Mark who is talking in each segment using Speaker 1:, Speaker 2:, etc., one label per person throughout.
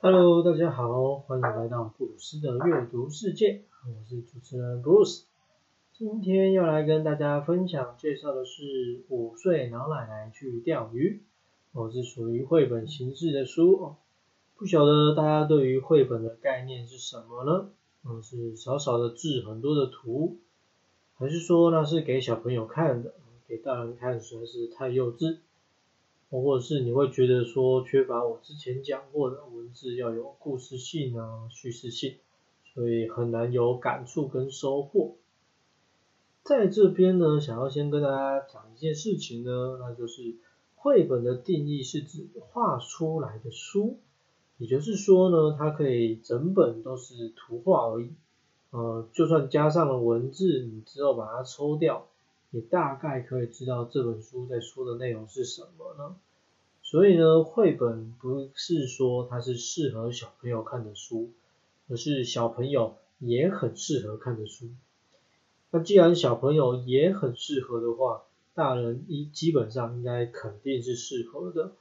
Speaker 1: Hello，大家好，欢迎来到布鲁斯的阅读世界，我是主持人 Bruce。今天要来跟大家分享介绍的是《五岁老奶奶去钓鱼》，哦，是属于绘本形式的书哦。不晓得大家对于绘本的概念是什么呢？嗯，是少少的字，很多的图，还是说那是给小朋友看的，给大人看实在是太幼稚？或者是你会觉得说缺乏我之前讲过的文字要有故事性啊、叙事性，所以很难有感触跟收获。在这边呢，想要先跟大家讲一件事情呢，那就是绘本的定义是指画出来的书，也就是说呢，它可以整本都是图画而已，呃，就算加上了文字，你之后把它抽掉。也大概可以知道这本书在说的内容是什么呢？所以呢，绘本不是说它是适合小朋友看的书，而是小朋友也很适合看的书。那既然小朋友也很适合的话，大人一基本上应该肯定是适合的。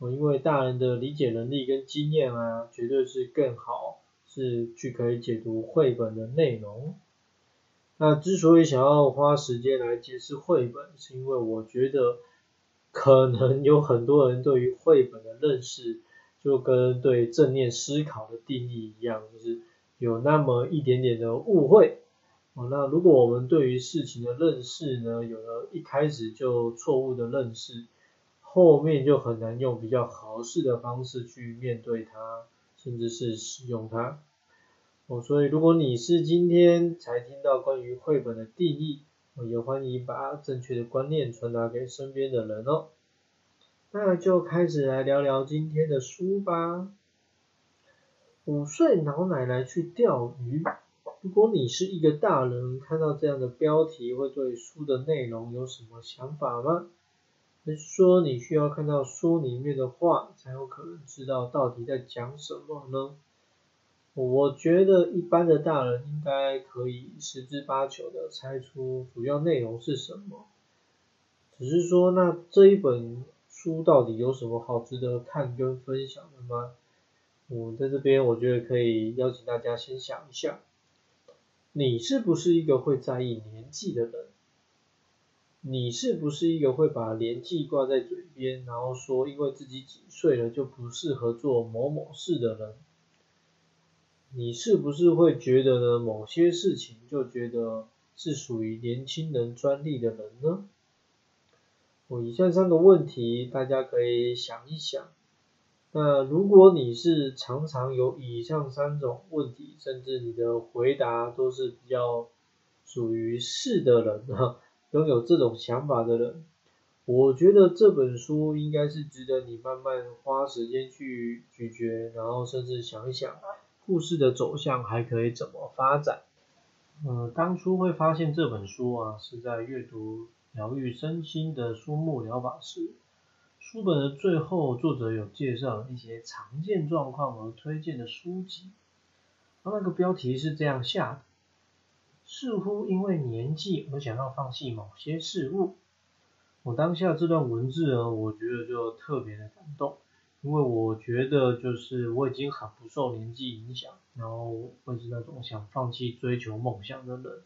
Speaker 1: 因为大人的理解能力跟经验啊，绝对是更好，是去可以解读绘本的内容。那之所以想要花时间来解释绘本，是因为我觉得可能有很多人对于绘本的认识，就跟对正念思考的定义一样，就是有那么一点点的误会。哦，那如果我们对于事情的认识呢，有了一开始就错误的认识，后面就很难用比较合适的方式去面对它，甚至是使用它。哦，所以如果你是今天才听到关于绘本的定义，我也欢迎把正确的观念传达给身边的人哦。那就开始来聊聊今天的书吧。五岁老奶奶去钓鱼。如果你是一个大人，看到这样的标题，会对书的内容有什么想法吗？还是说你需要看到书里面的话，才有可能知道到底在讲什么呢？我觉得一般的大人应该可以十之八九的猜出主要内容是什么，只是说那这一本书到底有什么好值得看跟分享的吗？我在这边我觉得可以邀请大家先想一下，你是不是一个会在意年纪的人？你是不是一个会把年纪挂在嘴边，然后说因为自己几岁了就不适合做某某事的人？你是不是会觉得呢？某些事情就觉得是属于年轻人专利的人呢？我以上三个问题，大家可以想一想。那如果你是常常有以上三种问题，甚至你的回答都是比较属于是的人哈，拥有这种想法的人，我觉得这本书应该是值得你慢慢花时间去咀嚼，然后甚至想一想。故事的走向还可以怎么发展？嗯，当初会发现这本书啊，是在阅读疗愈身心的书目疗法时，书本的最后，作者有介绍一些常见状况而推荐的书籍。那个标题是这样下的：似乎因为年纪而想要放弃某些事物。我当下这段文字呢，我觉得就特别的感动。因为我觉得，就是我已经很不受年纪影响，然后会是那种想放弃追求梦想的人，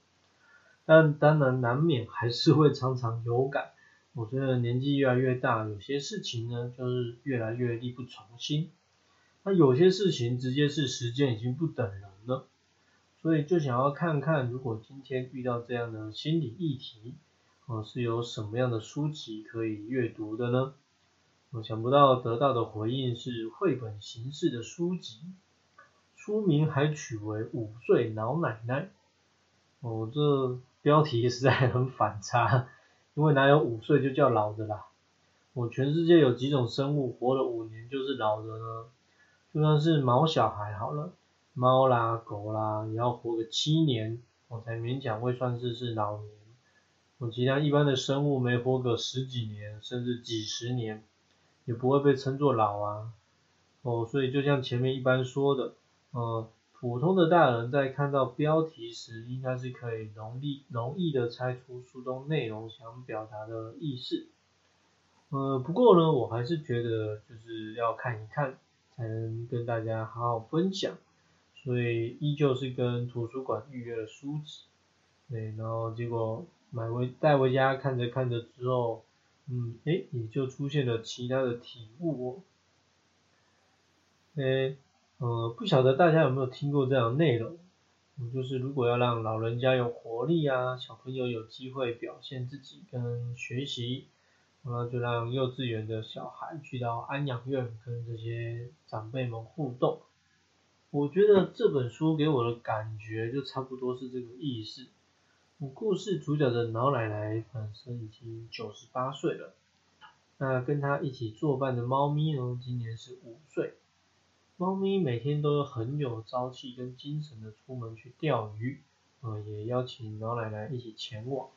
Speaker 1: 但当然难免还是会常常有感。我觉得年纪越来越大，有些事情呢，就是越来越力不从心。那有些事情直接是时间已经不等人了，所以就想要看看，如果今天遇到这样的心理议题，哦，是有什么样的书籍可以阅读的呢？我想不到得到的回应是绘本形式的书籍，书名还取为五岁老奶奶。哦，这标题实在很反差，因为哪有五岁就叫老的啦？我全世界有几种生物活了五年就是老的呢？就算是毛小孩好了，猫啦狗啦也要活个七年，我才勉强会算是是老年。我其他一般的生物没活个十几年，甚至几十年。也不会被称作老啊，哦，所以就像前面一般说的，呃，普通的大人在看到标题时，应该是可以容易容易的猜出书中内容想表达的意思。呃，不过呢，我还是觉得就是要看一看，才能跟大家好好分享，所以依旧是跟图书馆预约了书籍，对，然后结果买回带回家看着看着之后，嗯，诶，也就出现了其他的体悟哦，诶，呃，不晓得大家有没有听过这样的内容？嗯，就是如果要让老人家有活力啊，小朋友有机会表现自己跟学习，然后就让幼稚园的小孩去到安养院跟这些长辈们互动。我觉得这本书给我的感觉就差不多是这个意思。故事主角的老奶奶本身已经九十八岁了，那跟她一起作伴的猫咪呢，今年是五岁。猫咪每天都很有朝气跟精神的出门去钓鱼，呃，也邀请老奶奶一起前往。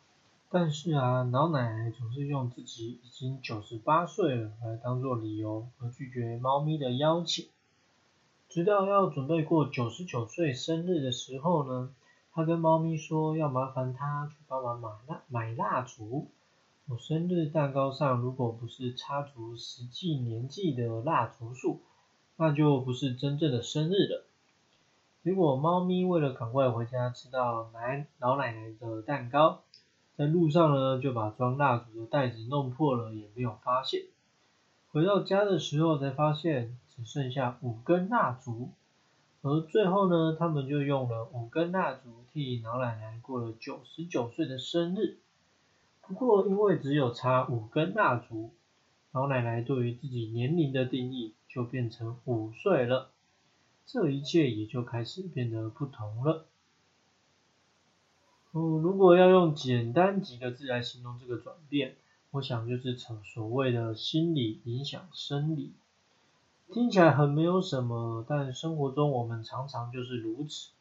Speaker 1: 但是啊，老奶奶总是用自己已经九十八岁了来当做理由，而拒绝猫咪的邀请。直到要准备过九十九岁生日的时候呢，他跟猫咪说要麻烦他去帮忙买蜡买蜡烛。我生日蛋糕上如果不是插足实际年纪的蜡烛数。那就不是真正的生日了。结果猫咪为了赶快回家吃到奶老奶奶的蛋糕，在路上呢就把装蜡烛的袋子弄破了，也没有发现。回到家的时候才发现只剩下五根蜡烛，而最后呢，他们就用了五根蜡烛替老奶奶过了九十九岁的生日。不过因为只有插五根蜡烛，老奶奶对于自己年龄的定义。就变成五岁了，这一切也就开始变得不同了。嗯，如果要用简单几个字来形容这个转变，我想就是成所谓的心理影响生理。听起来很没有什么，但生活中我们常常就是如此。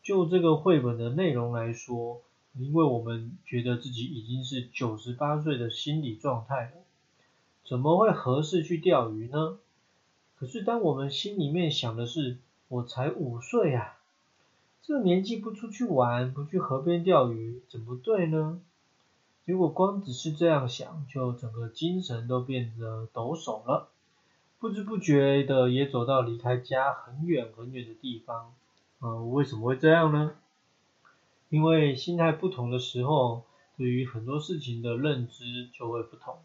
Speaker 1: 就这个绘本的内容来说，因为我们觉得自己已经是九十八岁的心理状态了，怎么会合适去钓鱼呢？可是，当我们心里面想的是我才五岁啊，这个年纪不出去玩，不去河边钓鱼，怎么对呢？结果光只是这样想，就整个精神都变得抖擞了，不知不觉的也走到离开家很远很远的地方。嗯，为什么会这样呢？因为心态不同的时候，对于很多事情的认知就会不同。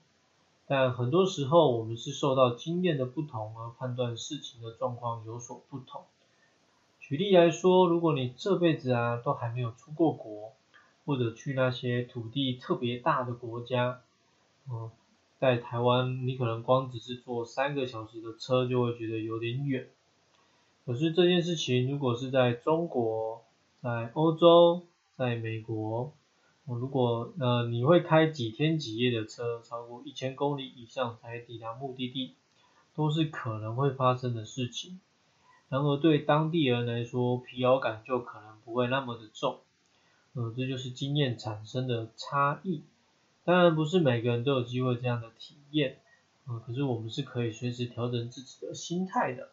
Speaker 1: 但很多时候，我们是受到经验的不同而判断事情的状况有所不同。举例来说，如果你这辈子啊都还没有出过国，或者去那些土地特别大的国家，嗯，在台湾你可能光只是坐三个小时的车就会觉得有点远。可是这件事情如果是在中国、在欧洲、在美国，如果呃你会开几天几夜的车，超过一千公里以上才抵达目的地，都是可能会发生的事情。然而对当地人来说，疲劳感就可能不会那么的重。呃，这就是经验产生的差异。当然不是每个人都有机会这样的体验，呃，可是我们是可以随时调整自己的心态的。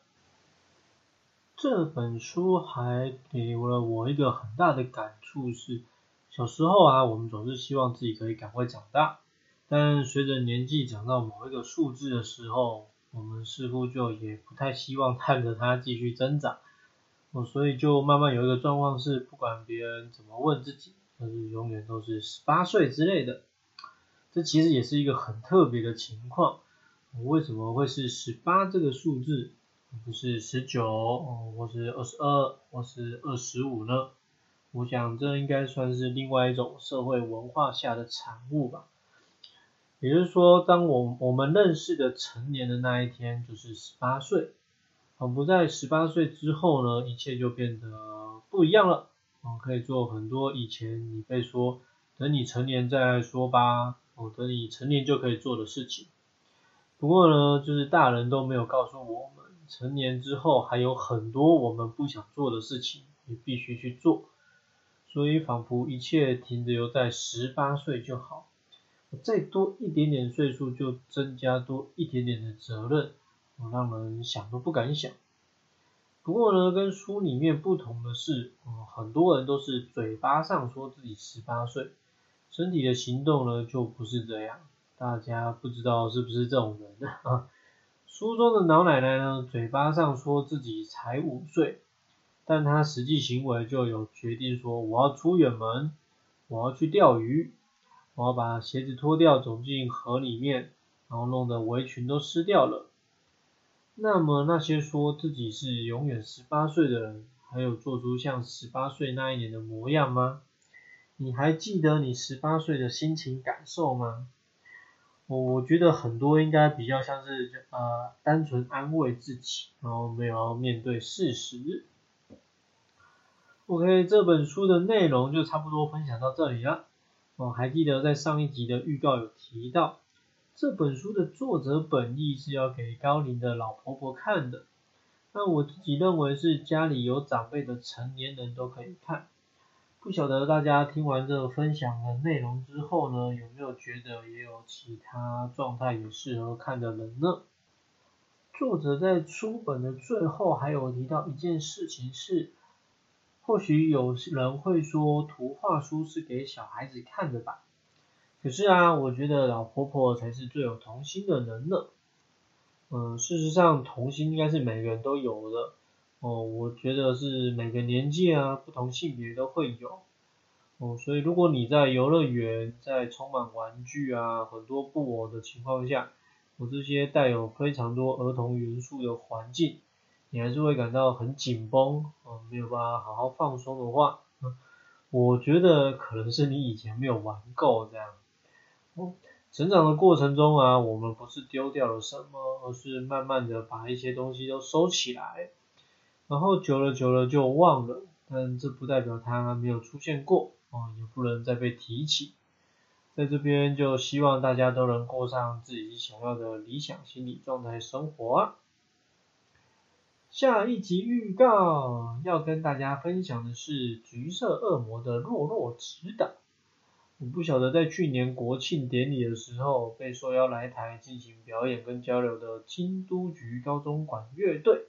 Speaker 1: 这本书还给了我一个很大的感触是。小时候啊，我们总是希望自己可以赶快长大，但随着年纪长到某一个数字的时候，我们似乎就也不太希望看着它继续增长，哦，所以就慢慢有一个状况是，不管别人怎么问自己，就是永远都是十八岁之类的。这其实也是一个很特别的情况，为什么会是十八这个数字，不是十九，哦，或是二十二，或是二十五呢？我想这应该算是另外一种社会文化下的产物吧。也就是说，当我我们认识的成年的那一天就是十八岁，而不在十八岁之后呢，一切就变得不一样了。我们，可以做很多以前你被说等你成年再说吧，哦，等你成年就可以做的事情。不过呢，就是大人都没有告诉我们，成年之后还有很多我们不想做的事情，你必须去做。所以仿佛一切停留在十八岁就好，再多一点点岁数就增加多一点点的责任，让人想都不敢想。不过呢，跟书里面不同的是，很多人都是嘴巴上说自己十八岁，身体的行动呢就不是这样。大家不知道是不是这种人啊？书中的老奶奶呢，嘴巴上说自己才五岁，但她实际行为就有决定说我要出远门，我要去钓鱼，我要把鞋子脱掉走进河里面，然后弄得围裙都湿掉了。那么那些说自己是永远十八岁的人，还有做出像十八岁那一年的模样吗？你还记得你十八岁的心情感受吗？我我觉得很多应该比较像是呃单纯安慰自己，然后没有面对事实。OK，这本书的内容就差不多分享到这里了。我还记得在上一集的预告有提到。这本书的作者本意是要给高龄的老婆婆看的，那我自己认为是家里有长辈的成年人都可以看。不晓得大家听完这个分享的内容之后呢，有没有觉得也有其他状态也适合看的人呢？作者在书本的最后还有提到一件事情是，或许有人会说图画书是给小孩子看的吧。可是啊，我觉得老婆婆才是最有童心的人呢。嗯，事实上童心应该是每个人都有的。哦，我觉得是每个年纪啊，不同性别都会有。哦，所以如果你在游乐园，在充满玩具啊、很多布偶的情况下，我这些带有非常多儿童元素的环境，你还是会感到很紧绷，哦，没有办法好好放松的话，我觉得可能是你以前没有玩够这样。哦成长的过程中啊，我们不是丢掉了什么，而是慢慢的把一些东西都收起来，然后久了久了就忘了。但这不代表它没有出现过，哦，也不能再被提起。在这边就希望大家都能过上自己想要的理想心理状态生活啊。下一集预告要跟大家分享的是橘色恶魔的弱弱指导。我不晓得在去年国庆典礼的时候被受邀来台进行表演跟交流的京都局高中管乐队，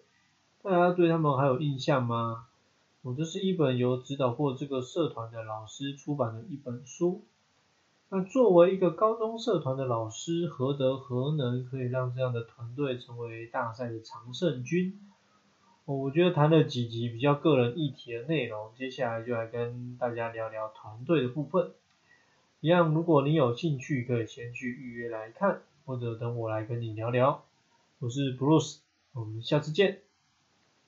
Speaker 1: 大家对他们还有印象吗？我这是一本由指导过这个社团的老师出版的一本书。那作为一个高中社团的老师，何德何能可以让这样的团队成为大赛的常胜军？我觉得谈了几集比较个人议题的内容，接下来就来跟大家聊聊团队的部分。一样，如果你有兴趣，可以先去预约来看，或者等我来跟你聊聊。我是 Bruce，我们下次见。